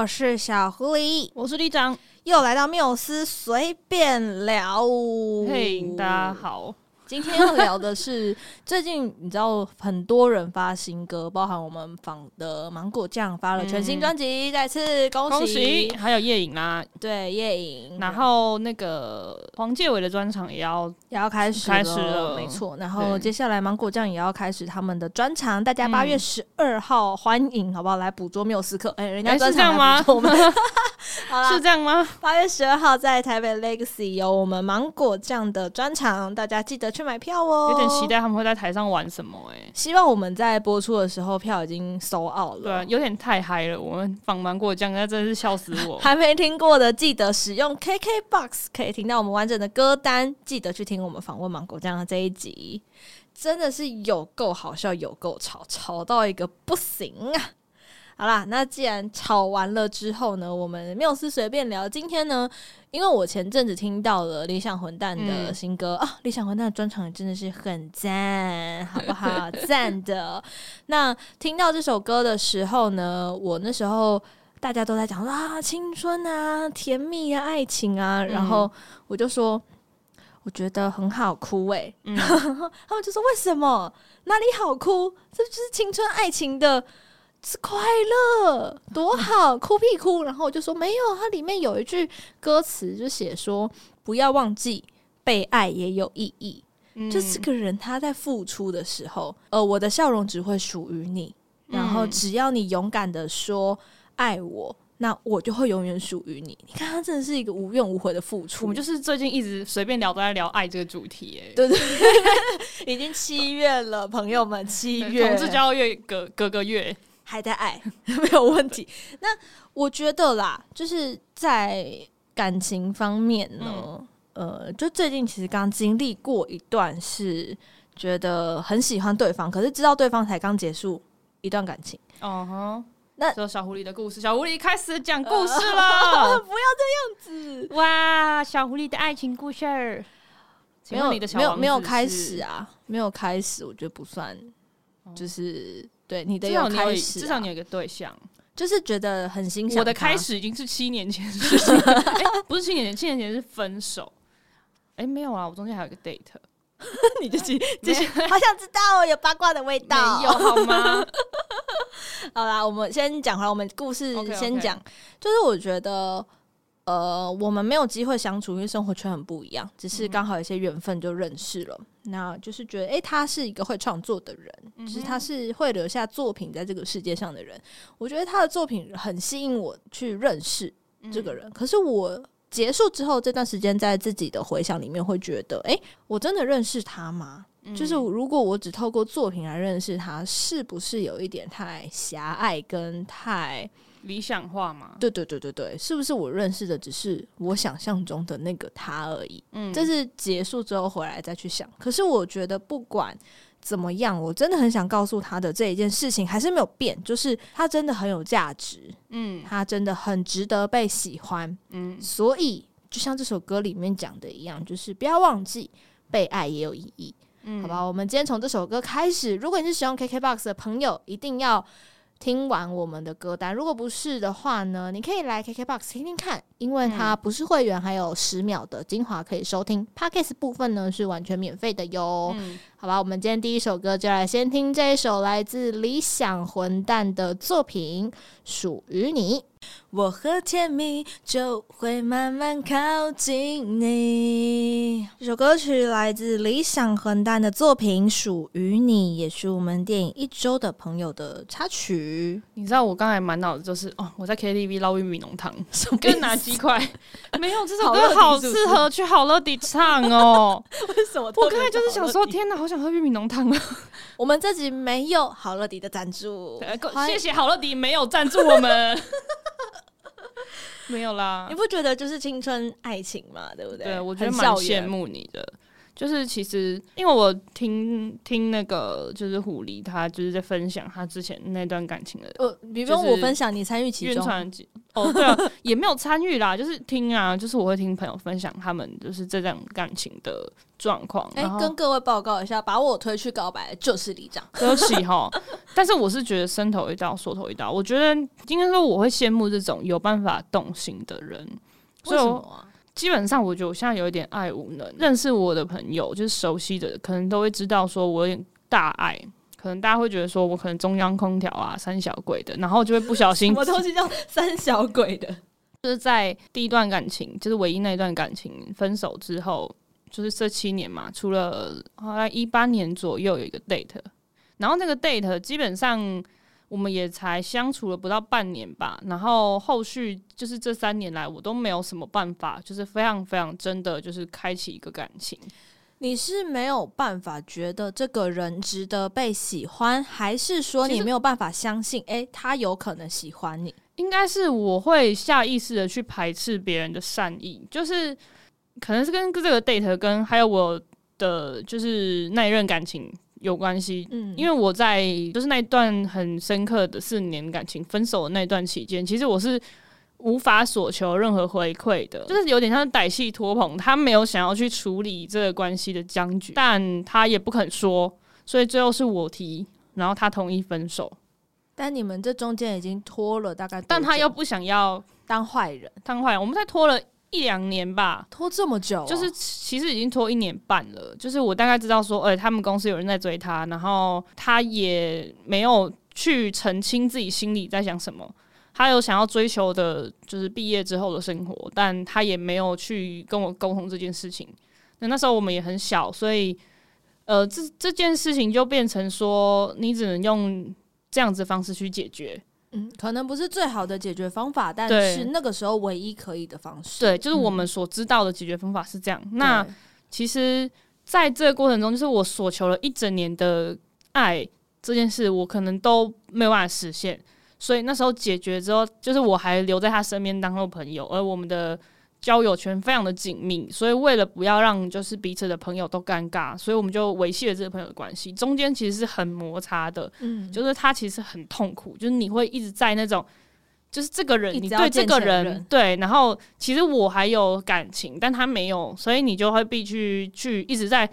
我是小狐狸，我是队长，又来到缪斯随便聊。嘿，大家好。今天要聊的是最近你知道很多人发新歌，包含我们仿的芒果酱发了全新专辑，嗯，再次恭喜！恭喜！还有夜影啦，对夜影，然后那个黄介伟的专场也要也要开始开始了，没错。然后接下来芒果酱也要开始他们的专场，大家八月十二号欢迎，好不好？来捕捉缪斯克，哎，人家专场来捕捉我们。是这样吗？八月十二号在台北 Legacy 有我们芒果酱的专场，大家记得去买票哦。有点期待他们会在台上玩什么哎、欸。希望我们在播出的时候票已经 sold out 了。对、啊，有点太嗨了。我们访芒果酱，那真的是笑死我。还没听过的，记得使用 KKBOX 可以听到我们完整的歌单。记得去听我们访问芒果酱的这一集，真的是有够好笑，有够吵，吵到一个不行啊！好啦，那既然吵完了之后呢，我们缪斯随便聊。今天呢，因为我前阵子听到了理想混蛋的新歌、嗯、啊，理想混蛋的专场真的是很赞，好不好？赞的。那听到这首歌的时候呢，我那时候大家都在讲说啊，青春啊，甜蜜啊，爱情啊，然后我就说，我觉得很好哭诶、欸。嗯、他们就说为什么？哪里好哭？这就是青春爱情的。是快乐多好，哭屁哭。然后我就说没有，它里面有一句歌词就写说，不要忘记被爱也有意义。嗯、就这个人他在付出的时候，呃，我的笑容只会属于你。然后只要你勇敢的说爱我，那我就会永远属于你。你看他真的是一个无怨无悔的付出。我们就是最近一直随便聊都在聊爱这个主题，哎，对对，已经七月了，朋友们，七月同志骄傲月隔隔个月。还在爱 没有问题。那我觉得啦，就是在感情方面呢，嗯、呃，就最近其实刚经历过一段，是觉得很喜欢对方，可是知道对方才刚结束一段感情。哦哼，那说小狐狸的故事，小狐狸开始讲故事了。呃、不要这样子！哇，小狐狸的爱情故事，没有你的没有没有开始啊，没有开始，我觉得不算，就是。对你的有开始，至少你有一个对象，就是觉得很欣赏。我的开始已经是七年前的事情，欸，不是七年前，七年前是分手。哎，欸，没有啊，我中间还有一个 date。你就继继续，好想知道有八卦的味道，没有好吗？好啦，我们先讲回来，我们故事先讲，okay, okay. 就是我觉得。呃，我们没有机会相处，因为生活圈很不一样。只是刚好有些缘分就认识了，嗯、那就是觉得，哎、欸，他是一个会创作的人，嗯、就是他是会留下作品在这个世界上的人。我觉得他的作品很吸引我去认识这个人。嗯、可是我结束之后这段时间，在自己的回想里面，会觉得，哎、欸，我真的认识他吗？嗯、就是如果我只透过作品来认识他，是不是有一点太狭隘跟太？理想化吗？对对对对对，是不是我认识的只是我想象中的那个他而已？嗯，这是结束之后回来再去想。可是我觉得不管怎么样，我真的很想告诉他的这一件事情还是没有变，就是他真的很有价值，嗯，他真的很值得被喜欢，嗯，所以就像这首歌里面讲的一样，就是不要忘记被爱也有意义，嗯，好吧？我们今天从这首歌开始，如果你是使用 KKBOX 的朋友，一定要。听完我们的歌单，如果不是的话呢，你可以来 KKBOX 听听看，因为它不是会员，还有十秒的精华可以收听。Podcast 部分呢是完全免费的哟。嗯，好吧，我们今天第一首歌就来先听这一首来自理想混蛋的作品，属于你。我和甜蜜就会慢慢靠近你。这首歌曲来自理想混蛋的作品《属于你》，也是我们电影一周的朋友的插曲。你知道我刚才满脑子就是哦，我在 KTV 捞玉米浓汤，跟拿鸡块。没有这首歌好适合去好乐迪唱哦。为什么？我刚才就是想说，天哪，好想喝玉米浓汤啊！我们这集没有好乐迪的赞助，谢谢好乐迪没有赞助我们。没有啦，你不觉得就是青春爱情嘛，对不对？对，我觉得蛮羡慕你的。就是其实，因为我听听那个就是狐狸，他就是在分享他之前那段感情的。呃，比如说我分享，你参与其中。哦，对啊，也没有参与啦，就是听啊，就是我会听朋友分享他们就是这段感情的状况。哎、欸，跟各位报告一下，把我推去告白的就是李长，可惜哈。但是我是觉得伸头一刀，缩头一刀。我觉得应该说我会羡慕这种有办法动心的人。为什么啊？基本上，我觉得我现在有一点爱无能。认识我的朋友，就是熟悉的，可能都会知道说我有点大爱。可能大家会觉得说我可能中央空调啊、三小鬼的，然后就会不小心。什么东西叫三小鬼的？就是在第一段感情，就是唯一那一段感情分手之后，就是这七年嘛，除了后来一八年左右有一个 date，然后那个 date 基本上我们也才相处了不到半年吧，然后后续就是这三年来我都没有什么办法，就是非常非常真的就是开启一个感情。你是没有办法觉得这个人值得被喜欢，还是说你没有办法相信？诶，他有可能喜欢你？应该是我会下意识的去排斥别人的善意，就是可能是跟这个 date 跟还有我的就是那一任感情有关系。嗯，因为我在就是那一段很深刻的四年感情分手的那段期间，其实我是。无法索求任何回馈的，就是有点像歹戏拖棚。他没有想要去处理这个关系的僵局，但他也不肯说，所以最后是我提，然后他同意分手。但你们这中间已经拖了大概，但他又不想要当坏人，当坏人。我们才拖了一两年吧，拖这么久，就是其实已经拖一年半了。就是我大概知道说，哎，他们公司有人在追他，然后他也没有去澄清自己心里在想什么。他有想要追求的，就是毕业之后的生活，但他也没有去跟我沟通这件事情。那那时候我们也很小，所以，呃，这这件事情就变成说，你只能用这样子的方式去解决。嗯，可能不是最好的解决方法，但是那个时候唯一可以的方式。对，就是我们所知道的解决方法是这样。嗯、那其实，在这个过程中，就是我所求了一整年的爱这件事，我可能都没有办法实现。所以那时候解决之后，就是我还留在他身边当做朋友，而我们的交友圈非常的紧密。所以为了不要让就是彼此的朋友都尴尬，所以我们就维系了这个朋友的关系。中间其实是很摩擦的，嗯，就是他其实很痛苦，就是你会一直在那种，就是这个人，你对这个人对，然后其实我还有感情，但他没有，所以你就会必须去一直在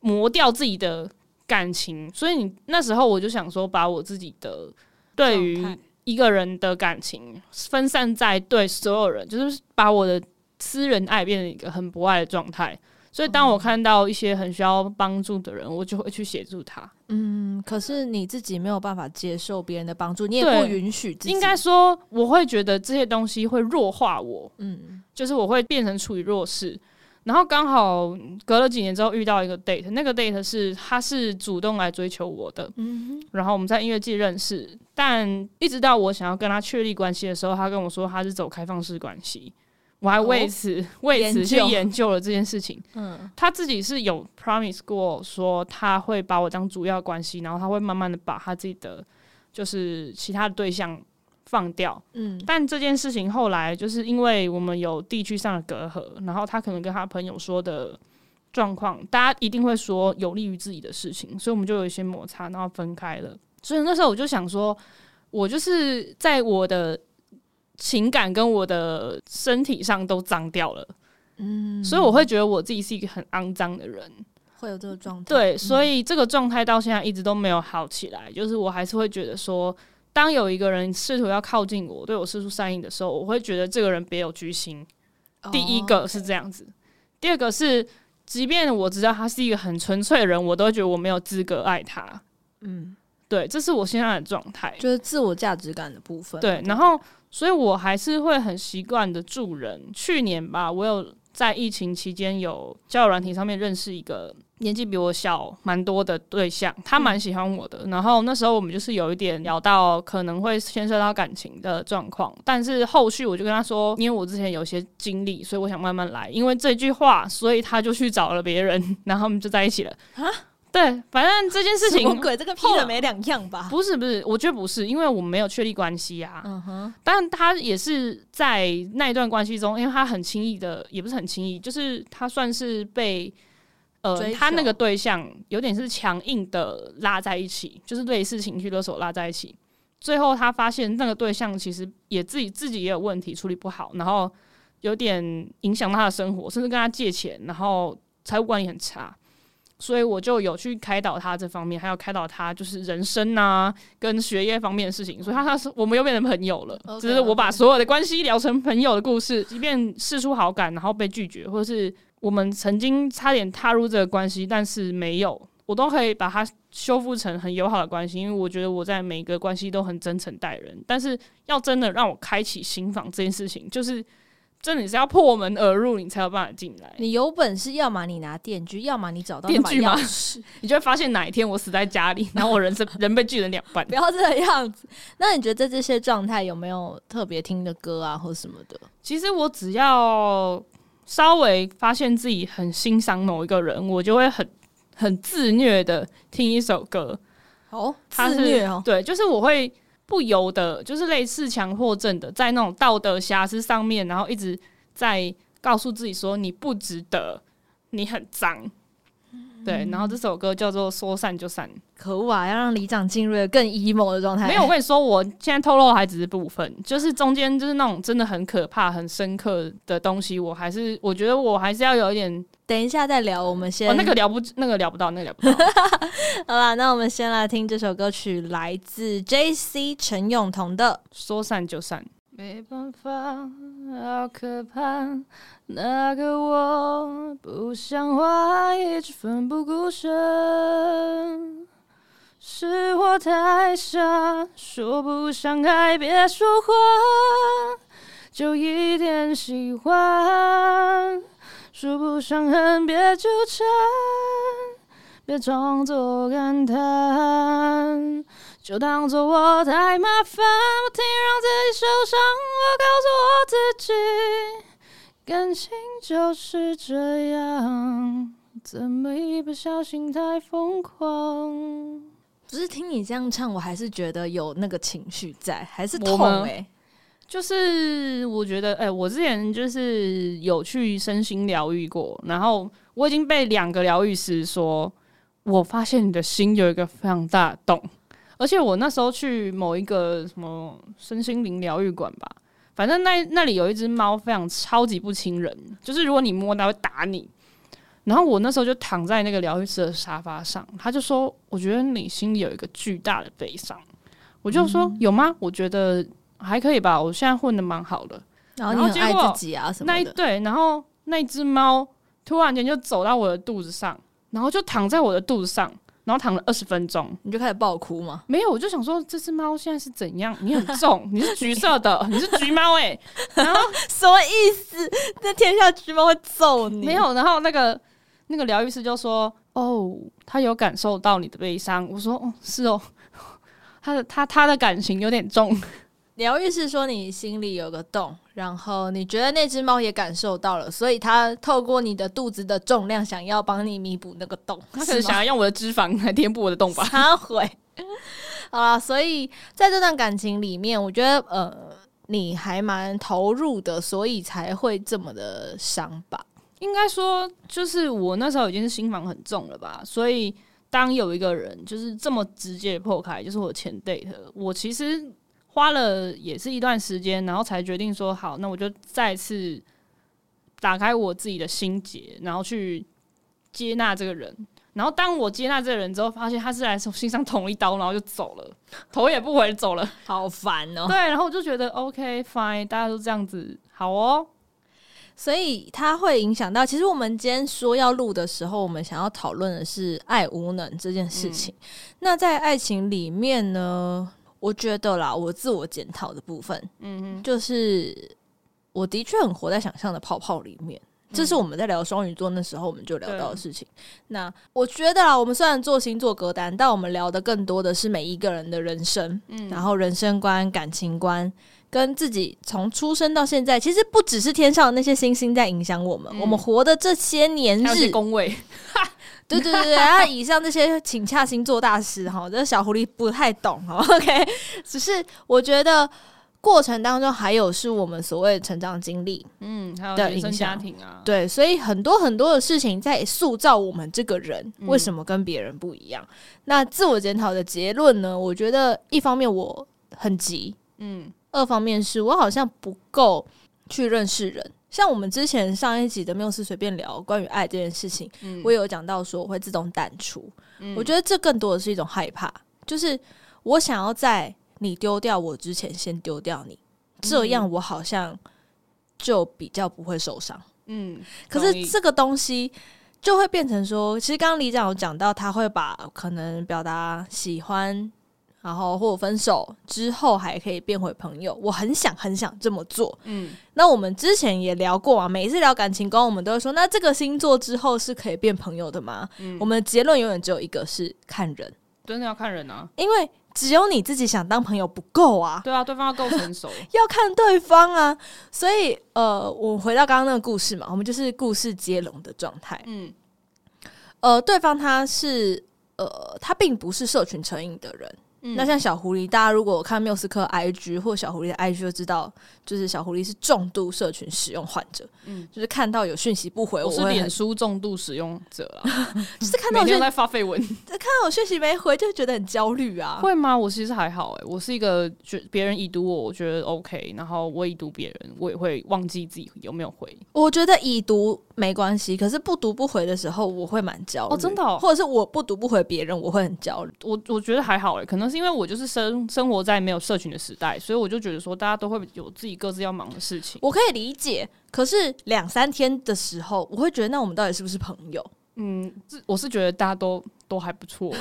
磨掉自己的感情。所以你那时候我就想说，把我自己的。对于一个人的感情分散在对所有人，就是把我的私人爱变成一个很博爱的状态。所以当我看到一些很需要帮助的人，我就会去协助他。嗯，可是你自己没有办法接受别人的帮助，你也不允许自己。应该说，我会觉得这些东西会弱化我。嗯，就是我会变成处于弱势。然后刚好隔了几年之后遇到一个 date，那个 date 是他是主动来追求我的，嗯，然后我们在音乐季认识，但一直到我想要跟他确立关系的时候，他跟我说他是走开放式关系，我还为此、哦、为此去研究。了这件事情，嗯，他自己是有 promise 过说他会把我当主要关系，然后他会慢慢的把他自己的就是其他的对象。放掉，嗯，但这件事情后来就是因为我们有地区上的隔阂，然后他可能跟他朋友说的状况，大家一定会说有利于自己的事情，所以我们就有一些摩擦，然后分开了。所以那时候我就想说，我就是在我的情感跟我的身体上都脏掉了，嗯，所以我会觉得我自己是一个很肮脏的人，会有这个状态，对，所以这个状态到现在一直都没有好起来，就是我还是会觉得说。当有一个人试图要靠近我，对我施出善意的时候，我会觉得这个人别有居心。Oh, 第一个是这样子.第二个是，即便我知道他是一个很纯粹的人，我都觉得我没有资格爱他。嗯，对，这是我现在的状态，就是自我价值感的部分。对，然后，所以我还是会很习惯的助人。去年吧，我有在疫情期间有交友软体上面认识一个。年纪比我小蛮多的对象，他蛮喜欢我的。嗯。然后那时候我们就是有一点聊到可能会牵涉到感情的状况，但是后续我就跟他说，因为我之前有些经历，所以我想慢慢来。因为这句话，所以他就去找了别人，然后我们就在一起了。啊？对，反正这件事情，什么鬼？这个屁了没两样吧？不是不是，我觉得不是，因为我们没有确立关系啊。嗯哼。但他也是在那一段关系中，因为他很轻易的，也不是很轻易，就是他算是被。呃，他那个对象有点是强硬的拉在一起，就是类似情绪勒索拉在一起，最后他发现那个对象其实也自己自己也有问题，处理不好，然后有点影响他的生活，甚至跟他借钱，然后财务管理很差。所以我就有去开导他这方面，还有开导他就是人生啊，跟学业方面的事情。所以他他是我们又变成朋友了，只是我把所有的关系聊成朋友的故事。即便试出好感，然后被拒绝，或者是我们曾经差点踏入这个关系，但是没有，我都可以把它修复成很友好的关系。因为我觉得我在每个关系都很真诚待人。但是要真的让我开启心房这件事情，就是。真的你是要破门而入，你才有办法进来。你有本事，要么你拿电锯，要么你找到电锯吗？你就会发现哪一天我死在家里，然后我人生人被锯成两半。不要这个样子。那你觉得在这些状态有没有特别听的歌啊，或什么的？其实我只要稍微发现自己很欣赏某一个人，我就会很很自虐的听一首歌。哦，自虐哦，对，就是我会。不由得，就是类似强迫症的，在那种道德瑕疵上面，然后一直在告诉自己说你不值得，你很脏。对，然后这首歌叫做《说散就散》。可恶啊！要让李长进入了更 emo 的状态。没有，我跟你说，我现在透露还只是部分，就是中间就是那种真的很可怕、很深刻的东西，我还是我觉得我还是要有一点。等一下再聊，我们先。哦，那个聊不，那个聊不到，那个聊不到。好啦，那我们先来听这首歌曲，来自 JC 陈永彤的《说散就散》。没办法，好可怕，那个我不像话，一直奋不顾身，是我太傻，说不上爱别说谎，就一点喜欢，说不上恨别纠缠，别装作感叹。就当作我太麻烦，不停让自己受伤。我告诉我自己，感情就是这样，怎么一不小心太疯狂？不是听你这样唱，我还是觉得有那个情绪在，还是痛哎、欸。就是我觉得，哎、欸，我之前就是有去身心疗愈过，然后我已经被两个疗愈师说，我发现你的心有一个非常大的洞。而且我那时候去某一个什么身心灵疗愈馆吧，反正那那里有一只猫，非常超级不亲人，就是如果你摸它会打你。然后我那时候就躺在那个疗愈师的沙发上，他就说：“我觉得你心里有一个巨大的悲伤。”我就说：“有吗？我觉得还可以吧，我现在混的蛮好的。”然后你很爱自己啊什么的。那一对，然后那只猫突然间就走到我的肚子上，然后就躺在我的肚子上。然后躺了二十分钟，你就开始爆哭吗？没有，我就想说，这只猫现在是怎样？你很重，你是橘色的，你是橘猫哎、欸。然后 什么意思？那天下橘猫会揍你？没有。然后那个那个疗愈师就说：“哦，他有感受到你的悲伤。”我说：“哦，是哦，他的他他的感情有点重。”疗愈是说你心里有个洞，然后你觉得那只猫也感受到了，所以它透过你的肚子的重量，想要帮你弥补那个洞。它可能想要用我的脂肪来填补我的洞吧？它会。好啦，所以在这段感情里面，我觉得呃，你还蛮投入的，所以才会这么的伤吧？应该说，就是我那时候已经是心房很重了吧？所以当有一个人就是这么直接破开，就是我前 date，我其实。花了也是一段时间，然后才决定说好，那我就再次打开我自己的心结，然后去接纳这个人。然后当我接纳这个人之后，发现他是来从心上捅一刀，然后就走了，头也不回走了，好烦哦。对，然后我就觉得 OK fine，大家都这样子，好哦。所以它会影响到，其实我们今天说要录的时候，我们想要讨论的是爱无能这件事情。嗯。那在爱情里面呢？我觉得啦，我自我检讨的部分，嗯哼，就是我的确很活在想象的泡泡里面。嗯、这是我们在聊双鱼座那时候我们就聊到的事情。那我觉得啦，我们虽然做星座歌单，但我们聊的更多的是每一个人的人生，嗯，然后人生观、感情观，跟自己从出生到现在，其实不只是天上的那些星星在影响我们，嗯、我们活的这些年日，宫位。对对对对，然后以上这些请洽星座大师哈，这小狐狸不太懂哈，OK，只是我觉得过程当中还有是我们所谓的成长经历，嗯，还有原生家庭啊，对，所以很多很多的事情在塑造我们这个人为什么跟别人不一样。嗯、那自我检讨的结论呢？我觉得一方面我很急，嗯，二方面是我好像不够去认识人。像我们之前上一集的缪斯随便聊关于爱这件事情，嗯、我也有讲到说我会自动淡出。嗯、我觉得这更多的是一种害怕，就是我想要在你丢掉我之前先丢掉你，嗯、这样我好像就比较不会受伤。嗯，可是这个东西就会变成说，其实刚刚李长有讲到，他会把可能表达喜欢。然后或者分手之后还可以变回朋友，我很想很想这么做。嗯，那我们之前也聊过啊，每一次聊感情观，我们都会说，那这个星座之后是可以变朋友的吗？嗯，我们的结论永远只有一个，是看人，真的要看人啊，因为只有你自己想当朋友不够啊。对啊，对方要够成熟，要看对方啊。所以呃，我回到刚刚那个故事嘛，我们就是故事接龙的状态。嗯，呃，对方他是呃，他并不是社群成瘾的人。嗯、那像小狐狸，大家如果看缪斯科 IG 或小狐狸的 IG 就知道，就是小狐狸是重度社群使用患者，嗯，就是看到有讯息不回，我是脸书重度使用者啊，就是看到我在发废文，看到我讯息没回就觉得很焦虑啊。会吗？我其实还好哎、欸，我是一个觉别人已读我，我觉得 OK，然后我已读别人，我也会忘记自己有没有回。我觉得已读没关系，可是不读不回的时候，我会蛮焦虑。哦，真的、哦，或者是我不读不回别人，我会很焦虑。我我觉得还好哎、欸，可能是因为我就是生生活在没有社群的时代，所以我就觉得说大家都会有自己各自要忙的事情。我可以理解，可是两三天的时候，我会觉得那我们到底是不是朋友？嗯，我是觉得大家都都还不错。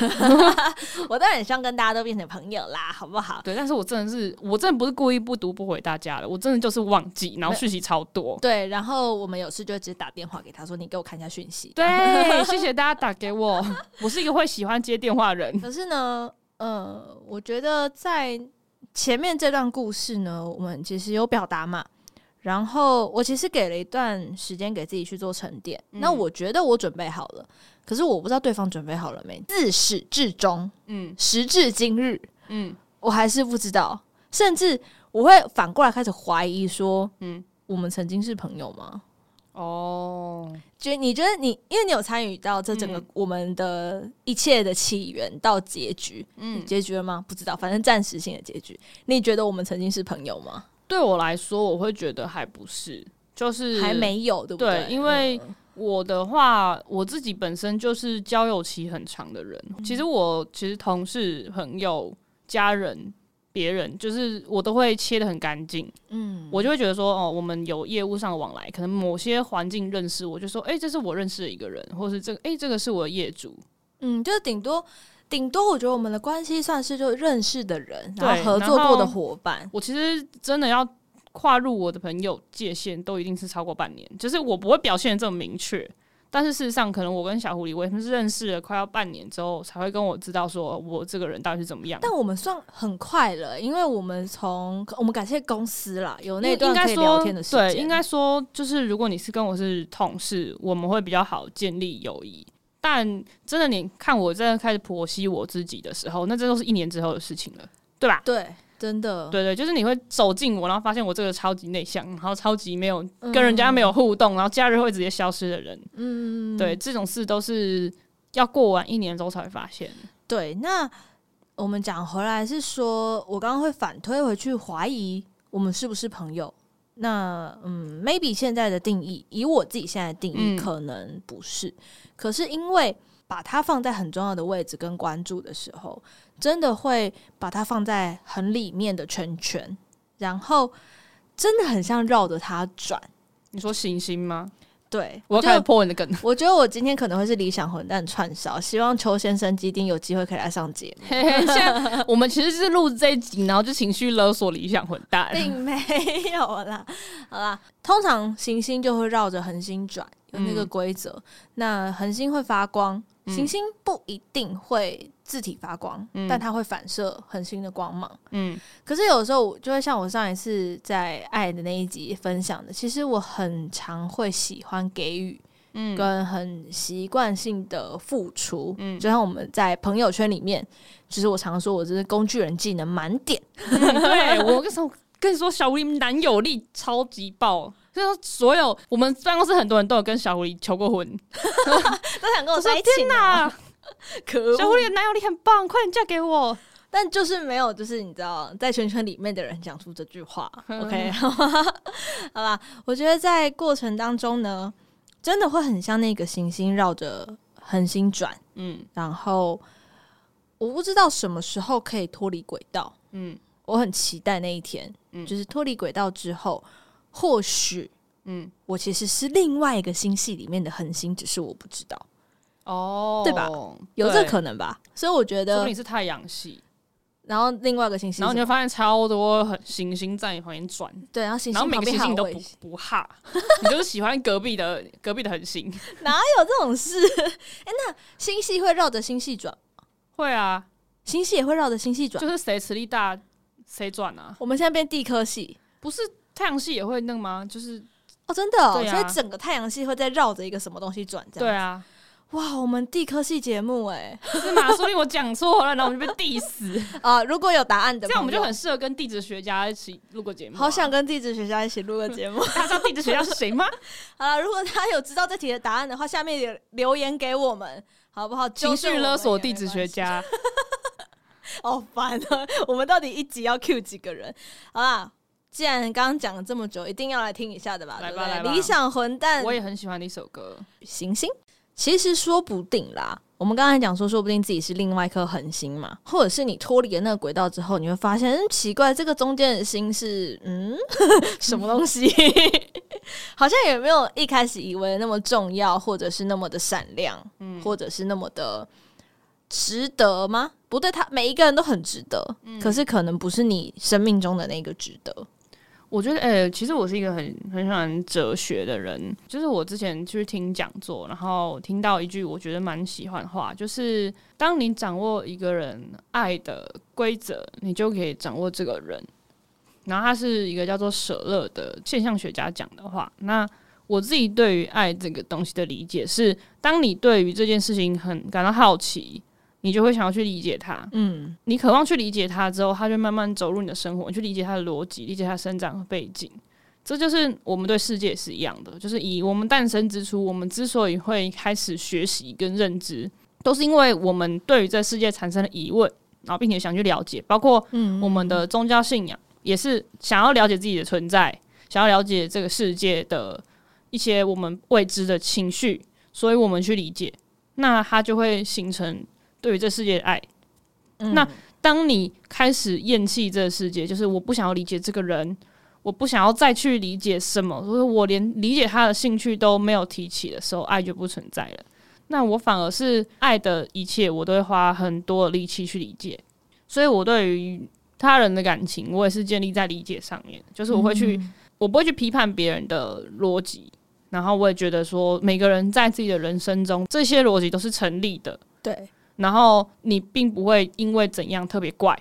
我当然很希望跟大家都变成朋友啦，好不好？对，但是我真的是，我真的不是故意不读不回大家的，我真的就是忘记，然后讯息超多。对，然后我们有事就直接打电话给他说：“你给我看一下讯息。”对，谢谢大家打给我，我是一个会喜欢接电话的人。可是呢，呃，我觉得在前面这段故事呢，我们其实有表达嘛。然后我其实给了一段时间给自己去做沉淀，嗯、那我觉得我准备好了，可是我不知道对方准备好了没。自始至终，嗯，时至今日，嗯，我还是不知道，甚至我会反过来开始怀疑说，嗯，我们曾经是朋友吗？哦，就你觉得你，因为你有参与到这整个我们的一切的起源到结局，嗯，结局了吗？不知道，反正暂时性的结局。你觉得我们曾经是朋友吗？对我来说，我会觉得还不是，就是还没有，对不对？对，因为我的话，我自己本身就是交友期很长的人。嗯、其实我其实同事、朋友、家人、别人，就是我都会切的很干净。嗯，我就会觉得说，哦，我们有业务上的往来，可能某些环境认识，我就说，哎，这是我认识的一个人，或是这个，哎，这个是我的业主。嗯，就是顶多。顶多我觉得我们的关系算是就认识的人，然后合作过的伙伴。我其实真的要跨入我的朋友界限，都一定是超过半年。就是我不会表现的这么明确，但是事实上，可能我跟小狐狸，我们是认识了快要半年之后，才会跟我知道说我这个人到底是怎么样。但我们算很快了，因为我们从我们感谢公司啦，有那段可以聊天的时间。对，应该说就是如果你是跟我是同事，我们会比较好建立友谊。但真的，你看我真的开始剖析我自己的时候，那这都是一年之后的事情了，对吧？对，真的，对对，就是你会走近我，然后发现我这个超级内向，然后超级没有跟人家没有互动，嗯、然后假日会直接消失的人，嗯，对，这种事都是要过完一年之后才会发现。对，那我们讲回来是说，我刚刚会反推回去怀疑我们是不是朋友。那嗯，maybe 现在的定义，以我自己现在的定义，可能不是。嗯、可是因为把它放在很重要的位置跟关注的时候，真的会把它放在很里面的圈圈，然后真的很像绕着它转。你说行星吗？对，我要开始破你的梗。我觉得我今天可能会是理想混蛋串烧，希望邱先生基丁有机会可以来上节目。现在我们其实是录这一集，然后就情绪勒索理想混蛋，并没有啦。好啦，通常行星就会绕着恒星转，有那个规则。嗯、那恒星会发光，行星不一定会。自体发光，但它会反射恒星的光芒。嗯，可是有时候就会像我上一次在爱的那一集分享的，其实我很常会喜欢给予，嗯，跟很习惯性的付出。嗯，就像我们在朋友圈里面，其实我常说我这是工具人技能满点。嗯、对我跟你说，跟你说，小狐狸男友力超级爆，就是说所有我们办公室很多人都有跟小狐狸求过婚，都想跟我在一起。天哪！可恶恶！小狐狸的男友力很棒，快点嫁给我！但就是没有，就是你知道，在圈圈里面的人讲出这句话。OK，好吧。我觉得在过程当中呢，真的会很像那个行星绕着恒星转，嗯，然后我不知道什么时候可以脱离轨道，嗯，我很期待那一天，嗯，就是脱离轨道之后，或许，嗯，我其实是另外一个星系里面的恒星，只是我不知道。哦，对吧？有这可能吧？所以我觉得，你是太阳系，然后另外一个星系，然后你就发现超多行星在你旁边转，对，然后然后每个行星都不不哈，你就是喜欢隔壁的隔壁的恒星，哪有这种事？哎、欸，那星系会绕着星系转？会啊，星系也会绕着星系转，就是谁磁力大谁转啊？我们现在变地科系，不是太阳系也会弄吗？就是哦，真的哦，哦、啊，所以整个太阳系会在绕着一个什么东西转？这样对啊。哇，我们地科系节目哎、欸，是吗？说不定我讲错了，然后我们就被 diss 啊！如果有答案的，这样我们就很适合跟地质学家一起录个节目、啊。好想跟地质学家一起录个节目。他知道地质学家是谁吗？好了，如果他有知道这题的答案的话，下面留留言给我们，好不好？情绪勒索地质学家，好烦啊！我们到底一集要 Q 几个人？好啦，既然刚刚讲了这么久，一定要来听一下的吧？来吧，对对来吧。理想混蛋，我也很喜欢的一首歌，《行星》。其实说不定啦，我们刚才讲说，说不定自己是另外一颗恒星嘛，或者是你脱离了那个轨道之后，你会发现，嗯，奇怪，这个中间的星是嗯 什么东西？好像也没有一开始以为那么重要，或者是那么的闪亮，嗯，或者是那么的值得吗？不对，他每一个人都很值得，嗯，可是可能不是你生命中的那个值得。我觉得，诶、其实我是一个很很喜欢哲学的人。就是我之前去听讲座，然后听到一句我觉得蛮喜欢的话，就是当你掌握一个人爱的规则，你就可以掌握这个人。然后他是一个叫做舍勒的现象学家讲的话。那我自己对于爱这个东西的理解是，当你对于这件事情很感到好奇。你就会想要去理解它，嗯，你渴望去理解它之后，它就慢慢走入你的生活，你去理解它的逻辑，理解他生长和背景。这就是我们对世界是一样的，就是以我们诞生之初，我们之所以会开始学习跟认知，都是因为我们对于这世界产生了疑问，然后并且想去了解，包括我们的宗教信仰，也是想要了解自己的存在，想要了解这个世界的一些我们未知的情绪，所以我们去理解，那它就会形成。对于这世界的爱，嗯、那当你开始厌弃这个世界，就是我不想要理解这个人，我不想要再去理解什么，所以我连理解他的兴趣都没有提起的时候，爱就不存在了。那我反而是爱的一切，我都会花很多的力气去理解。所以我对于他人的感情，我也是建立在理解上面，就是我会去，嗯、我不会去批判别人的逻辑，然后我也觉得说，每个人在自己的人生中，这些逻辑都是成立的。对。然后你并不会因为怎样特别怪，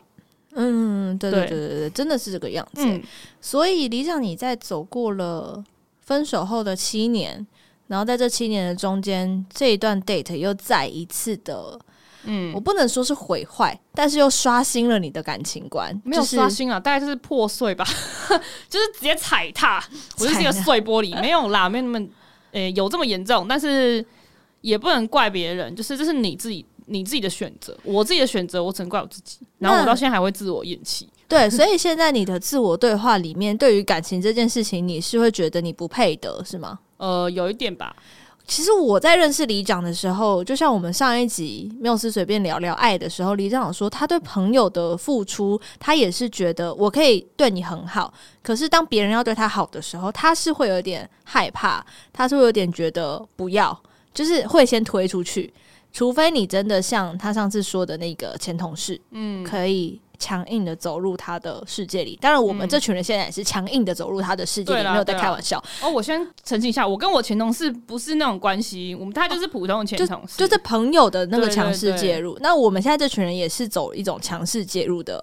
嗯，对对对。对对，真的是这个样子。嗯，所以理想你在走过了分手后的七年，然后在这七年的中间，这一段 date 又再一次的，嗯，我不能说是毁坏，但是又刷新了你的感情观，没有刷新啊，大概就是破碎吧，就是直接踩踏，我就是一个碎玻璃，没有啦，没有那么，诶，有这么严重，但是也不能怪别人，就是这是你自己。你自己的选择，我自己的选择，我只能怪我自己。然后我到现在还会自我厌弃。对，所以现在你的自我对话里面，对于感情这件事情，你是会觉得你不配得，是吗？呃，有一点吧。其实我在认识李长的时候，就像我们上一集缪斯随便聊聊爱的时候，李长说他对朋友的付出，他也是觉得我可以对你很好。可是当别人要对他好的时候，他是会有点害怕，他是会有点觉得不要，就是会先推出去。除非你真的像他上次说的那个前同事，嗯，可以强硬的走入他的世界里。当然，我们这群人现在也是强硬的走入他的世界里，没有在开玩笑。哦，我先澄清一下，我跟我前同事不是那种关系，我们他就是普通的前同事，就，就是朋友的那个强势介入。那我们现在这群人也是走一种强势介入的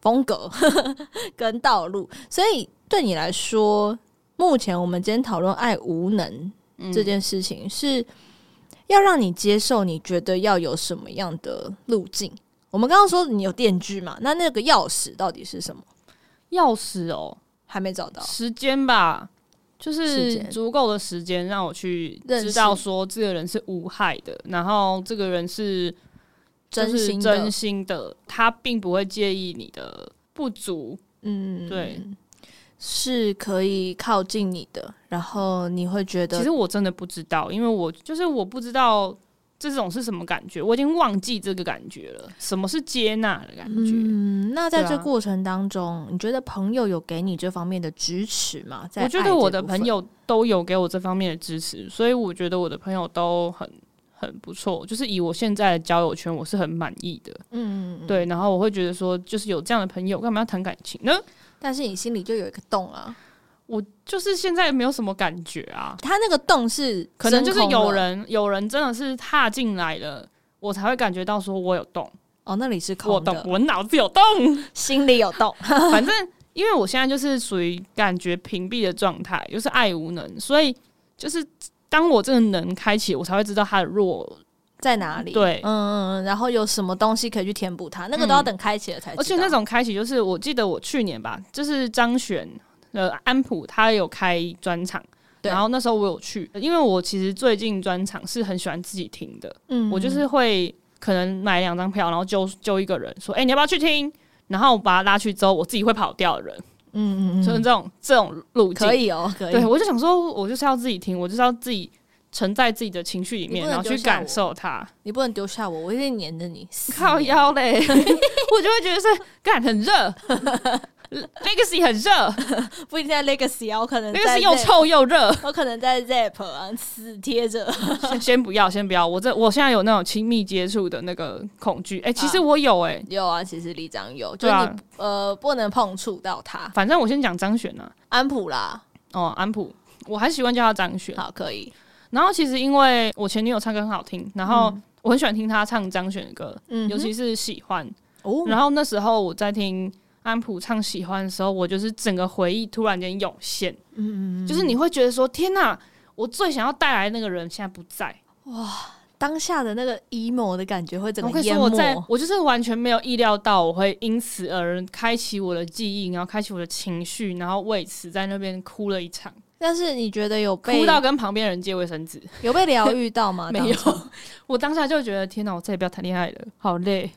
风格 跟道路。所以对你来说，目前我们今天讨论爱无能这件事情是。要让你接受，你觉得要有什么样的路径？我们刚刚说你有电锯嘛？那那个钥匙到底是什么？钥匙哦，还没找到。时间吧，就是足够的时间让我去知道说这个人是无害的，然后这个人是真心真心的，他并不会介意你的不足。嗯，对，是可以靠近你的，然后你会觉得，其实我真的不知道，因为我就是我不知道。这种是什么感觉？我已经忘记这个感觉了。什么是接纳的感觉？嗯，那在这过程当中，啊、你觉得朋友有给你这方面的支持吗？在我觉得我的朋友都有给我这方面的支持，所以我觉得我的朋友都很很不错。就是以我现在的交友圈，我是很满意的。嗯，对。然后我会觉得说，就是有这样的朋友，干嘛要谈感情呢？但是你心里就有一个洞啊。我就是现在没有什么感觉啊，他那个洞是可能就是有人有人真的是踏进来了，我才会感觉到说我有洞哦，那里是空的，我脑子有洞，心里有洞，反正因为我现在就是属于感觉屏蔽的状态，就是爱无能，所以就是当我这个能开启，我才会知道它的弱在哪里，对，嗯，然后有什么东西可以去填补它，那个都要等开启了才知道，而且那种开启就是我记得我去年吧，就是张悬。呃，安普他有开专场，然后那时候我有去，因为我其实最近专场是很喜欢自己听的，嗯，我就是会可能买两张票，然后就就一个人说，哎、欸，你要不要去听？然后我把他拉去之后，我自己会跑掉的人，嗯嗯嗯，就是这种这种路径，可以哦，可以。对，我就想说，我就是要自己听，我就是要自己沉在自己的情绪里面，然后去感受它。你不能丢下我，我一定黏着你，靠腰嘞，我就会觉得是干很热。Legacy 很热，不一定在 Legacy 啊，我可能 Legacy 又臭又热，我可能在 Zap 啊，死贴着。先不要，先不要，我这我现在有那种亲密接触的那个恐惧。哎、欸，其实我有哎、欸啊，有啊，其实李长有，就是你、啊、呃不能碰触到他。反正我先讲张悬啊，安普啦，哦，安普，我还喜欢叫他张悬，好，可以。然后其实因为我前女友唱歌很好听，然后我很喜欢听她唱张悬的歌，嗯，尤其是喜欢。哦，然后那时候我在听。安普唱喜欢的时候，我就是整个回忆突然间涌现，嗯嗯，就是你会觉得说天哪，我最想要带来的那个人现在不在，哇，当下的那个 emo 的感觉会整个淹没。我，我在我就是完全没有意料到我会因此而开启我的记忆，然后开启我的情绪，然后为此在那边哭了一场。但是你觉得有被哭到跟旁边人借卫生纸，有被疗愈到吗？没有，我当下就觉得天哪，我再也不要谈恋爱了，好累。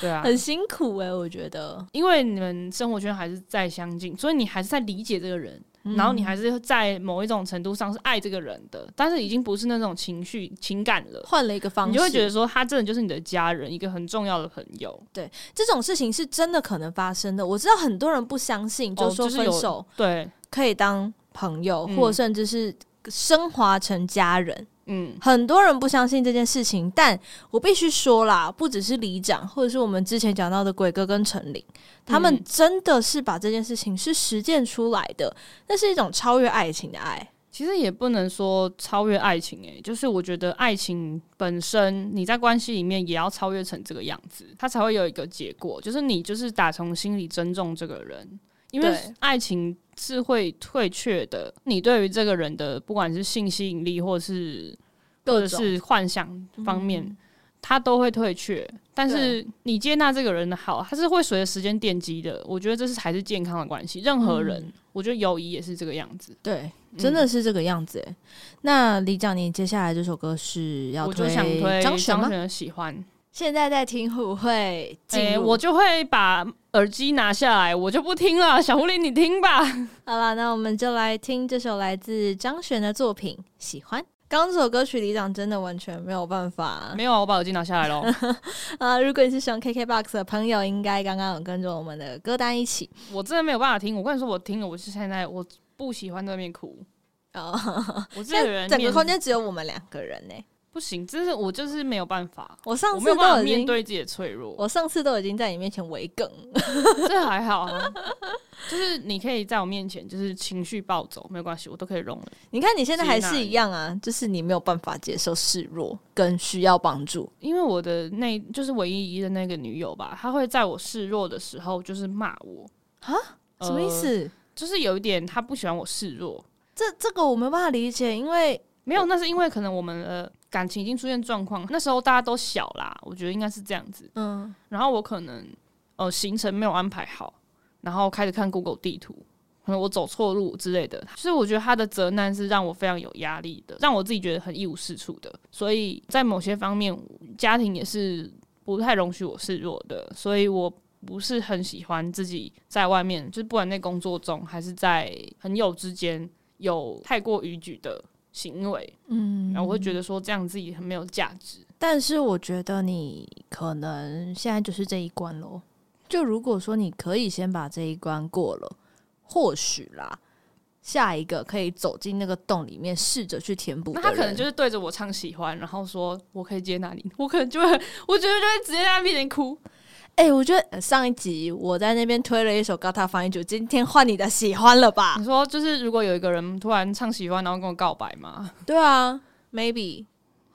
对啊，很辛苦哎、欸，我觉得，因为你们生活圈还是在相近，所以你还是在理解这个人，嗯、然后你还是在某一种程度上是爱这个人的，但是已经不是那种情绪情感了，换了一个方式，你就会觉得说他真的就是你的家人，一个很重要的朋友。对，这种事情是真的可能发生的。我知道很多人不相信，就说分手对可以当朋友，或甚至是升华成家人。嗯。嗯，很多人不相信这件事情，但我必须说啦，不只是里长，或者是我们之前讲到的鬼哥跟陈琳，他们真的是把这件事情是实践出来的，那是一种超越爱情的爱。其实也不能说超越爱情，欸，诶，就是我觉得爱情本身，你在关系里面也要超越成这个样子，它才会有一个结果，就是你就是打从心里尊重这个人，因为爱情。是会退却的。你对于这个人的，不管是性吸引力，或者是或者是幻想方面，他都会退却。但是你接纳这个人的好，他是会随着时间奠基的。我觉得这是才是健康的关系。任何人，我觉得友谊也是这个样子。对，真的是这个样子。那李长，你接下来这首歌是要推张悬吗？的喜欢。现在在听会不会？欸，我就会把耳机拿下来，我就不听了。小狐狸，你听吧。好了，那我们就来听这首来自张悬的作品《喜欢》。刚刚这首歌曲里长真的完全没有办法。没有啊，我把耳机拿下来喽。啊，如果你是喜欢 KKBOX 的朋友，应该刚刚有跟着我们的歌单一起。我真的没有办法听。我跟你说，我听了，我是现在我不喜欢在那边哭。哦，我这个人整个空间只有我们两个人呢。不行，就是我就是没有办法。我上次都已经面对自己的脆弱，我上次都已经在你面前围梗，这还好啊。就是你可以在我面前，就是情绪暴走没有关系，我都可以容忍。你看你现在还是一样啊，就是你没有办法接受示弱跟需要帮助，因为我的那就是唯一的那个女友吧，她会在我示弱的时候就是骂我啊，什么意思？呃，就是有一点她不喜欢我示弱，这这个我没办法理解，因为没有，那是因为可能我们呃。感情已经出现状况，那时候大家都小啦，我觉得应该是这样子。嗯，然后我可能呃行程没有安排好，然后开始看 Google 地图，可能我走错路之类的。所以我觉得他的责难是让我非常有压力的，让我自己觉得很一无是处的。所以在某些方面，家庭也是不太容许我示弱的，所以我不是很喜欢自己在外面，就是不管在工作中还是在朋友之间有太过逾矩的行为。嗯，然后我会觉得说这样自己很没有价值。但是我觉得你可能现在就是这一关喽。就如果说你可以先把这一关过了，或许啦。下一个可以走进那个洞里面，试着去填补。那他可能就是对着我唱喜欢，然后说我可以接纳你，我可能就会，我觉得就会直接在他面前哭。哎、欸，我觉得上一集我在那边推了一首《高塔防疫组》，今天换你的喜欢了吧？你说就是如果有一个人突然唱喜欢，然后跟我告白吗？对啊，maybe。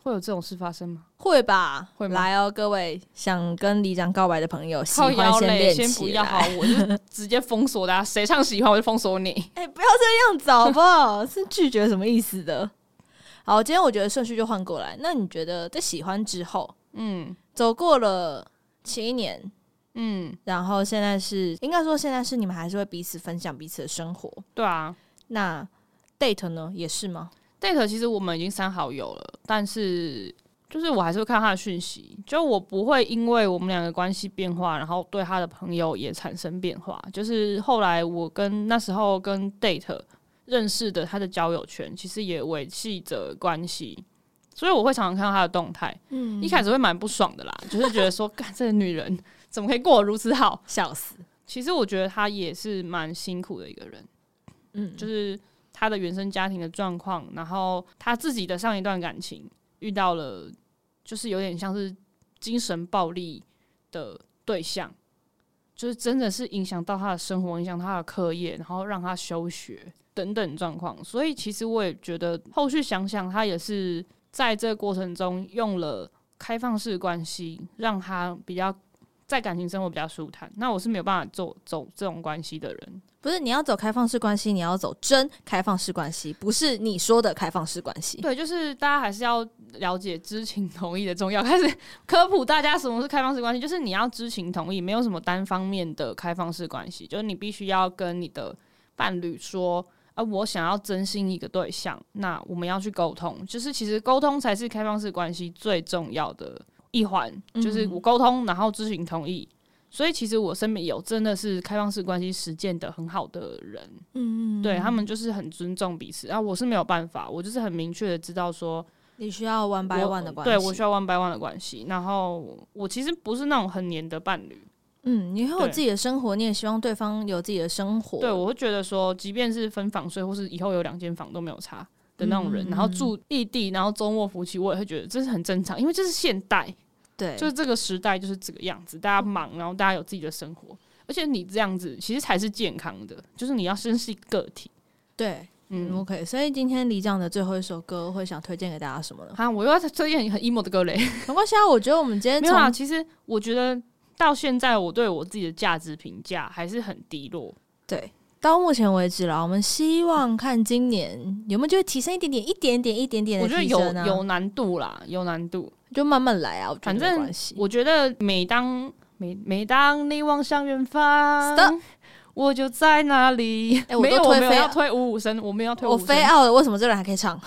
会有这种事发生吗？会吧，会吗？来哦，各位想跟李长告白的朋友，喜欢先。先不要好，我就 直接封锁他。谁唱喜欢，我就封锁你。哎、欸，不要这样子好不好？是拒绝什么意思的？好，今天我觉得顺序就换过来。那你觉得在喜欢之后，嗯，走过了七年，嗯，然后现在是应该说现在是你们还是会彼此分享彼此的生活？对啊。那 date 呢？也是吗？date 其实我们已经删好友了，但是就是我还是会看他的讯息，就我不会因为我们两个关系变化，然后对他的朋友也产生变化。就是后来我跟那时候跟 date 认识的他的交友圈，其实也维系着关系，所以我会常常看到她的动态。嗯，一开始会蛮不爽的啦，就是觉得说，干这个女人怎么可以过得如此好，笑死。其实我觉得她也是蛮辛苦的一个人，嗯，就是。她的原生家庭的状况，然后她自己的上一段感情遇到了，就是有点像是精神暴力的对象，就是真的是影响到她的生活，影响她的课业，然后让她休学等等状况。所以其实我也觉得，后续想想，他也是在这个过程中用了开放式关系，让他比较在感情生活比较舒坦。那我是没有办法走走这种关系的人。不是，你要走开放式关系，你要走真开放式关系，不是你说的开放式关系。对，就是大家还是要了解知情同意的重要。开始科普大家什么是开放式关系，就是你要知情同意，没有什么单方面的开放式关系，就是你必须要跟你的伴侣说，啊，我想要真心一个对象，那我们要去沟通，就是其实沟通才是开放式关系最重要的一环，就是我沟通，然后咨询同意。所以其实我身边有真的是开放式关系实践的很好的人，嗯嗯，对他们就是很尊重彼此。然后我是没有办法，我就是很明确的知道说，你需要 one by one 的关系，对我需要 one by one 的关系。然后我其实不是那种很黏的伴侣，嗯，你有自己的生活，你也希望对方有自己的生活。对，我会觉得说，即便是分房睡，或是以后有两间房都没有差的那种人，然后住异地，然后周末夫妻，我也会觉得这是很正常，因为这是现代。对，就是这个时代就是这个样子，大家忙，然后大家有自己的生活，而且你这样子其实才是健康的，就是你要先是一个个体。对，嗯，OK。所以今天李长的最后一首歌会想推荐给大家什么呢？哈，我又要推荐很 emo 的歌嘞。没关系啊，我觉得我们今天 没有啊。其实我觉得到现在，我对我自己的价值评价还是很低落。对，到目前为止啦，我们希望看今年有没有就会提升一点点、一点点、一点点。我觉得有有难度啦，有难度。就慢慢来啊，反正我觉得每当每每当你望向远方，Stop. 我就在那里。哎、欸，我没有，我没有要推五五声，我没有要推五五声。我非要的，为什么这人还可以唱？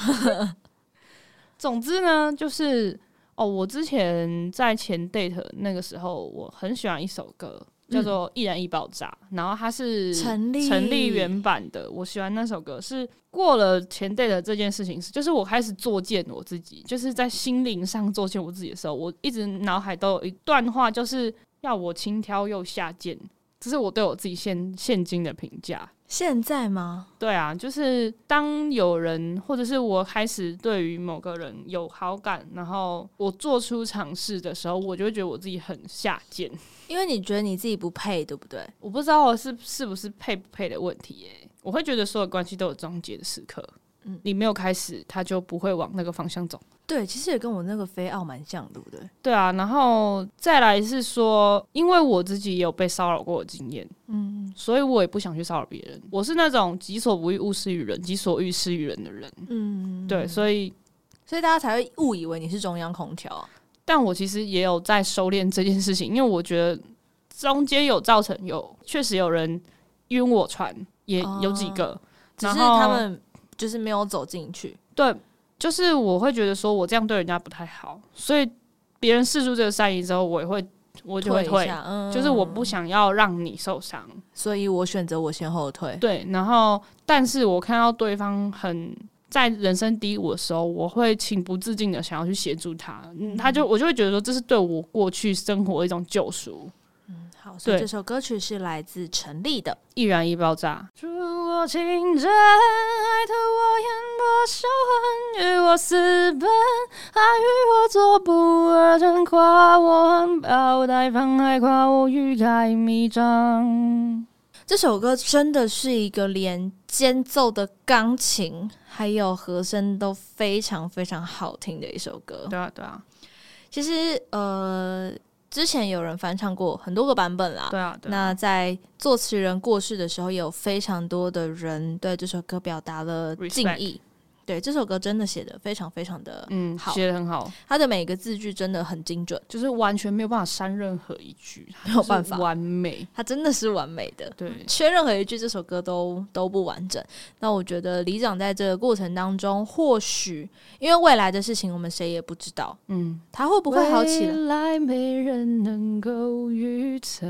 总之呢，就是哦，我之前在前 date 那个时候，我很喜欢一首歌。叫做《易燃易爆炸》，嗯，然后它是陈立陈立原版的。我喜欢那首歌，是过了前 date 的这件事情，是就是我开始作践我自己，就是在心灵上作践我自己的时候，我一直脑海都有一段话，就是要我轻佻又下贱，这是我对我自己现现今的评价。现在吗？对啊，就是当有人或者是我开始对于某个人有好感，然后我做出尝试的时候，我就会觉得我自己很下贱。因为你觉得你自己不配，对不对？我不知道是是不是配不配的问题耶。我会觉得所有关系都有终结的时刻，嗯，你没有开始，他就不会往那个方向走。对，其实也跟我那个飞傲蛮像，对不对？对啊，然后再来是说，因为我自己也有被骚扰过的经验，嗯，所以我也不想去骚扰别人。我是那种己所不欲，勿施于人；己所欲，施于人的人。嗯，对，所以所以大家才会误以为你是中央空调。但我其实也有在收敛这件事情，因为我觉得中间有造成有确实有人晕我船，也有几个，哦、只是他们就是没有走进去。对，就是我会觉得说我这样对人家不太好，所以别人试出这个善意之后，我也会我就会退，退嗯、就是我不想要让你受伤，所以我选择我先后退。对，然后但是我看到对方很在人生低谷的时候，我会情不自禁的想要去协助他，嗯，他就我就会觉得说，这是对我过去生活的一种救赎。好，所以这首歌曲是来自陈粒的《易燃易爆炸》。如果情真爱得我言不收痕，与我私奔，还与我做不二臣，夸我含苞待放，还夸我欲盖弥彰。这首歌真的是一个连间奏的钢琴还有和声都非常非常好听的一首歌。对啊，对啊。其实，呃。之前有人翻唱过很多个版本啦，对啊，对啊。那在作词人过世的时候，也有非常多的人对这首歌表达了敬意。对，这首歌真的写的非常非常的嗯好，写的很好。它的每一个字句真的很精准，就是完全没有办法删任何一句，没有办法完美。它真的是完美的，对，缺任何一句，这首歌都都不完整。那我觉得李长在这个过程当中，或许因为未来的事情我们谁也不知道，嗯，他会不会好起来？未来没人能够预测，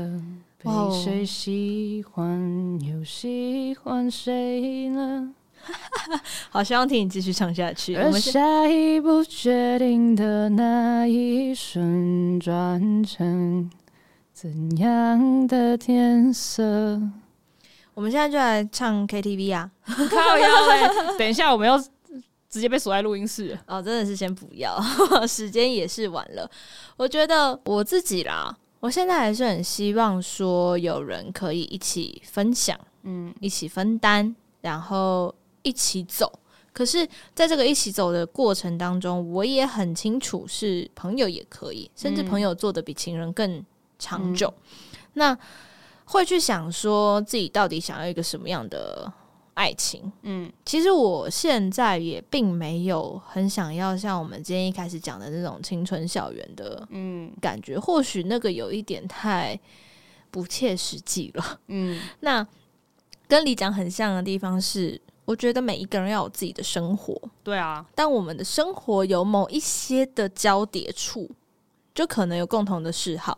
被谁喜欢又喜欢谁呢？好，希望听你继续唱下去。而下一步决定的那一瞬，转成怎样的天色？我们现在就来唱 KTV 啊！靠腰嘞！等一下，我们要直接被锁在录音室哦。真的是先不要，时间也是晚了。我觉得我自己啦，我现在还是很希望说有人可以一起分享，嗯，一起分担，然后。一起走，可是在这个一起走的过程当中，我也很清楚是朋友也可以，甚至朋友做的比情人更长久。嗯、那会去想说自己到底想要一个什么样的爱情？嗯，其实我现在也并没有很想要像我们今天一开始讲的那种青春校园的嗯感觉，嗯、或许那个有一点太不切实际了。嗯，那跟李讲很像的地方是。我觉得每一个人要有自己的生活，对啊。但我们的生活有某一些的交叠处，就可能有共同的嗜好，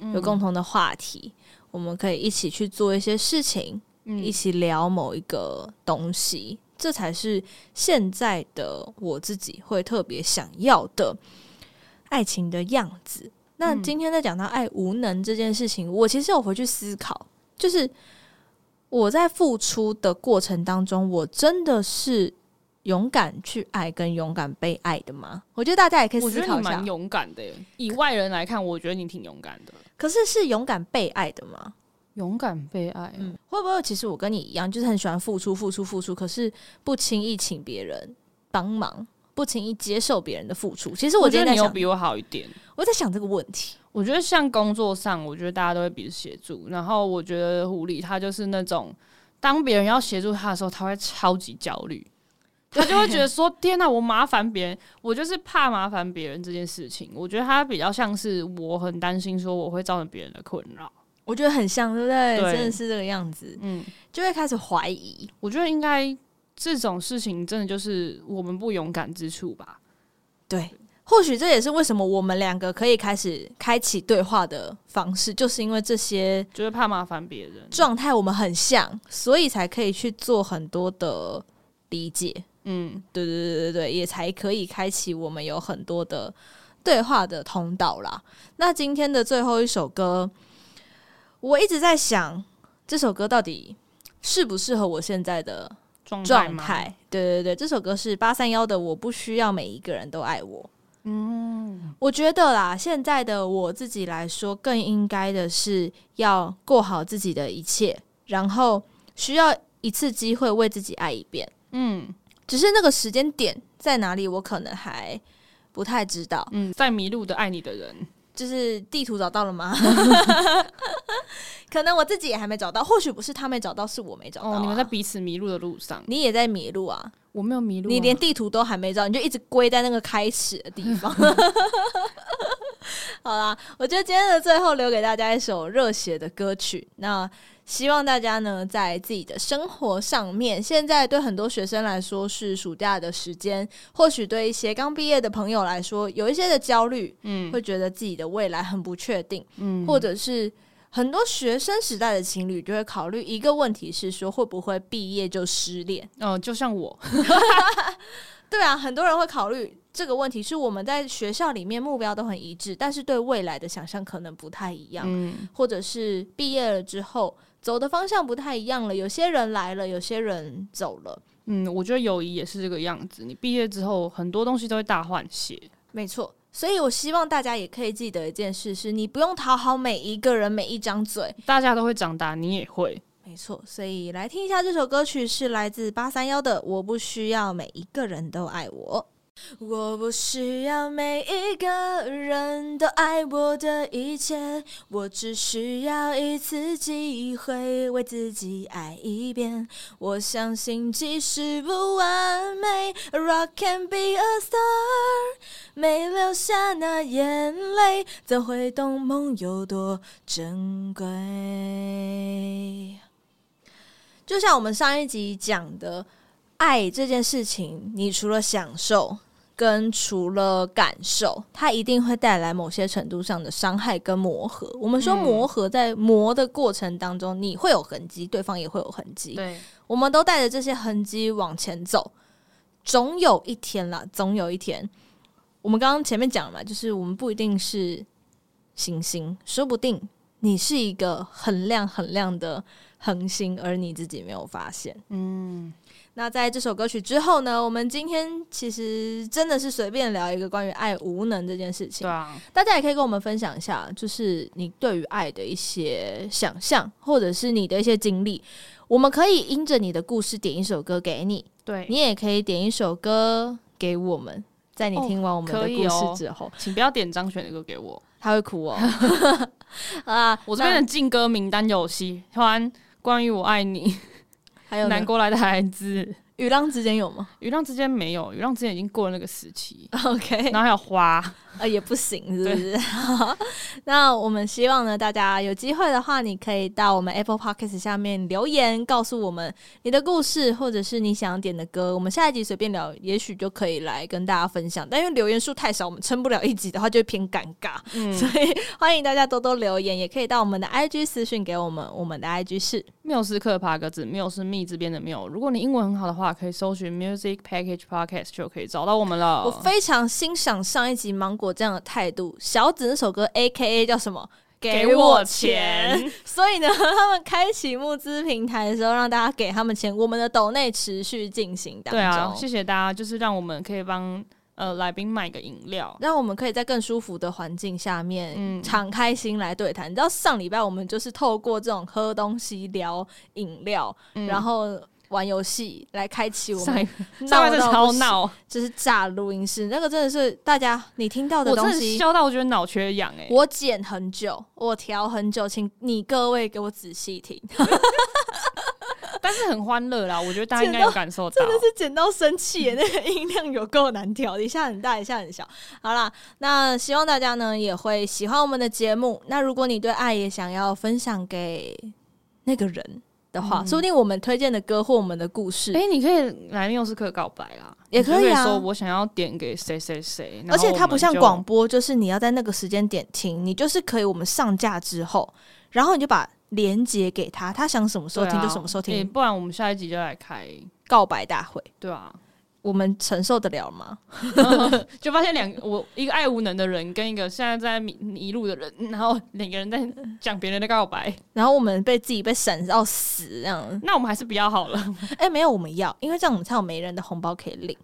嗯、有共同的话题，我们可以一起去做一些事情，嗯、一起聊某一个东西，这才是现在的我自己会特别想要的爱情的样子。那今天在讲到爱无能这件事情，我其实有回去思考，就是。我在付出的过程当中，我真的是勇敢去爱跟勇敢被爱的吗？我觉得大家也可以思考一下。蛮勇敢的耶，以外人来看，我觉得你挺勇敢的。可是是勇敢被爱的吗？勇敢被爱，嗯，会不会其实我跟你一样，就是很喜欢付出、付出、付出，可是不轻易请别人帮忙，不轻易接受别人的付出。其实我觉得你有比我好一点。我在想这个问题。我觉得像工作上，我觉得大家都会彼此协助。然后我觉得狐狸他就是那种，当别人要协助他的时候，他会超级焦虑，他就会觉得说：“天哪，我麻烦别人，我就是怕麻烦别人这件事情。”我觉得他比较像是我很担心说我会造成别人的困扰。我觉得很像，对不对？对，真的是这个样子。嗯，就会开始怀疑。我觉得应该这种事情真的就是我们不勇敢之处吧？对。或许这也是为什么我们两个可以开始开启对话的方式，就是因为这些就是怕麻烦别人状态，我们很像，所以才可以去做很多的理解。嗯，对对对对对，也才可以开启我们有很多的对话的通道啦。那今天的最后一首歌，我一直在想，这首歌到底适不适合我现在的状态？对对对，这首歌是八三幺的《我不需要每一个人都爱我》。嗯，我觉得啦，现在的我自己来说，更应该的是要过好自己的一切，然后需要一次机会为自己爱一遍。嗯，只是那个时间点在哪里，我可能还不太知道。嗯，在迷路的爱你的人，就是地图找到了吗？可能我自己也还没找到，或许不是他没找到，是我没找到啊。哦，你们在彼此迷路的路上，你也在迷路啊。我没有迷路啊，你连地图都还没找，你就一直归在那个开始的地方。好啦，我觉得今天的最后留给大家一首热血的歌曲。那希望大家呢，在自己的生活上面，现在对很多学生来说是暑假的时间，或许对一些刚毕业的朋友来说，有一些的焦虑，嗯，会觉得自己的未来很不确定，嗯，或者是很多学生时代的情侣就会考虑一个问题是说，会不会毕业就失恋？哦，就像我，对啊，很多人会考虑这个问题，是我们在学校里面目标都很一致，但是对未来的想象可能不太一样，嗯，或者是毕业了之后。走的方向不太一样了，有些人来了，有些人走了。嗯，我觉得友谊也是这个样子。你毕业之后，很多东西都会大换血。没错，所以我希望大家也可以记得一件事：是你不用讨好每一个人，每一张嘴。大家都会长大，你也会。没错，所以来听一下这首歌曲，是来自八三幺的《我不需要每一个人都爱我》。我不需要每一个人都爱我的一切，我只需要一次机会为自己爱一遍。我相信即使不完美 rock can be a star，没留下那眼泪，怎会懂梦有多珍贵？就像我们上一集讲的，爱这件事情，你除了享受。跟除了感受，它一定会带来某些程度上的伤害跟磨合。我们说磨合，在磨的过程当中，你会有痕迹，对方也会有痕迹。对，我们都带着这些痕迹往前走，总有一天啦，总有一天。我们刚刚前面讲了嘛，就是我们不一定是行星，说不定你是一个很亮很亮的恒星，而你自己没有发现。嗯。那在这首歌曲之后呢，我们今天其实真的是随便聊一个关于爱无能这件事情。对啊，大家也可以跟我们分享一下，就是你对于爱的一些想象，或者是你的一些经历。我们可以因着你的故事点一首歌给你，对，你也可以点一首歌给我们，在你听完我们的故事之后，哦哦、请不要点张悬的歌给我，他会哭哦。啊，我这边的禁歌名单有喜欢关于我爱你。还有南国来的孩子，雨浪之间有吗？雨浪之间没有，雨浪之间已经过了那个时期。OK，然后还有花。呃，也不行，是不是？那我们希望呢，大家有机会的话，你可以到我们 Apple Podcast 下面留言，告诉我们你的故事，或者是你想要点的歌。我们下一集随便聊，也许就可以来跟大家分享。但因为留言数太少，我们撑不了一集的话，就会偏尴尬。嗯，所以欢迎大家多多留言，也可以到我们的 IG 私讯给我们。我们的 IG 是缪斯克爬格子，缪是密这边的缪。如果你英文很好的话，可以搜寻 Music Package Podcast 就可以找到我们了。我非常欣赏上一集芒果这样的态度，小紫那首歌 A K A 叫什么？给我钱。所以呢，他们开启募资平台的时候，让大家给他们钱，我们的抖内持续进行当中。对啊，谢谢大家，就是让我们可以帮呃来宾买个饮料，让我们可以在更舒服的环境下面，嗯，敞开心来对谈。你知道上礼拜我们就是透过这种喝东西聊饮料，嗯、然后。玩游戏来开启我们，上面超闹，就是炸录音室，那个真的是大家你听到的东西，笑到我觉得脑缺氧哎！我剪很久，我调很久，请你各位给我仔细听，但是很欢乐啦，我觉得大家应该有感受到，真的是剪到生气耶，那个音量有够难调，一下很大，一下很小。好啦，那希望大家呢也会喜欢我们的节目。那如果你对爱也想要分享给那个人。的话，说不定我们推荐的歌或我们的故事，哎、欸，你可以来缪斯克告白啦，也可以啊。说我想要点给谁谁谁，而且它不像广播，就是你要在那个时间点听，你就是可以我们上架之后，然后你就把连接给他，他想什么时候听就什么时候听。欸、不然我们下一集就来开告白大会，对啊。我们承受得了吗？就发现两个我一个爱无能的人跟一个现在在迷迷路的人，然后两个人在讲别人的告白，然后我们被自己被闪到死这样。那我们还是不要好了。哎、欸，没有，我们要，因为这样我们才有没人的红包可以领。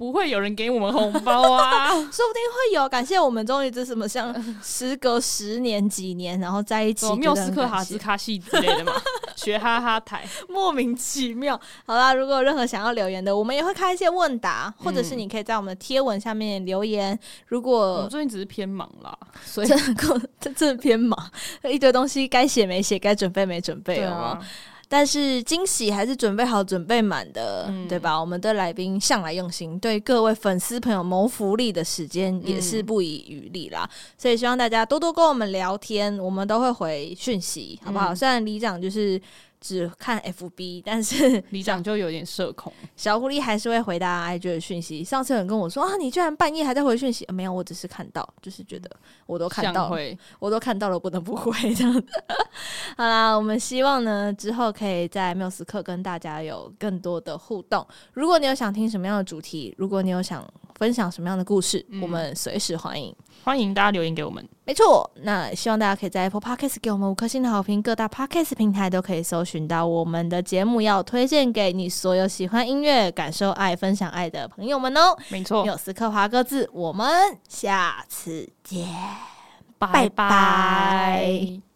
不会有人给我们红包啊！说不定会有。感谢我们终于这什么像时隔十年几年，然后在一起。缪斯克哈兹卡西之类的嘛，学哈哈台，莫名其妙。好啦，如果有任何想要留言的，我们也会开一些问答，或者是你可以在我们的贴文下面留言。如果我最近只是偏忙啦，所以这这真的偏忙，一堆东西该写没写，该准备没准备，好吗？但是惊喜还是准备好、准备满的，嗯、对吧？我们的来宾向来用心，对各位粉丝朋友谋福利的时间也是不遗余力啦。嗯、所以希望大家多多跟我们聊天，我们都会回讯息，好不好？嗯、虽然里长就是。只看 FB，但是 里长就有点社恐。小狐狸还是会回答 IG 的讯息。上次有人跟我说啊，你居然半夜还在回讯息？啊，没有，我只是看到，就是觉得我都看到了，我都看到了，不能不回这样子。好啦，我们希望呢之后可以在缪斯克跟大家有更多的互动。如果你有想听什么样的主题，如果你有想分享什么样的故事，嗯、我们随时欢迎。欢迎大家留言给我们。没错，那希望大家可以在 Apple Podcast 给我们五颗星的好评，各大 Podcast 平台都可以搜寻到我们的节目，要推荐给你所有喜欢音乐、感受爱、分享爱的朋友们哦。没错，有斯克华歌字，我们下次见，拜拜。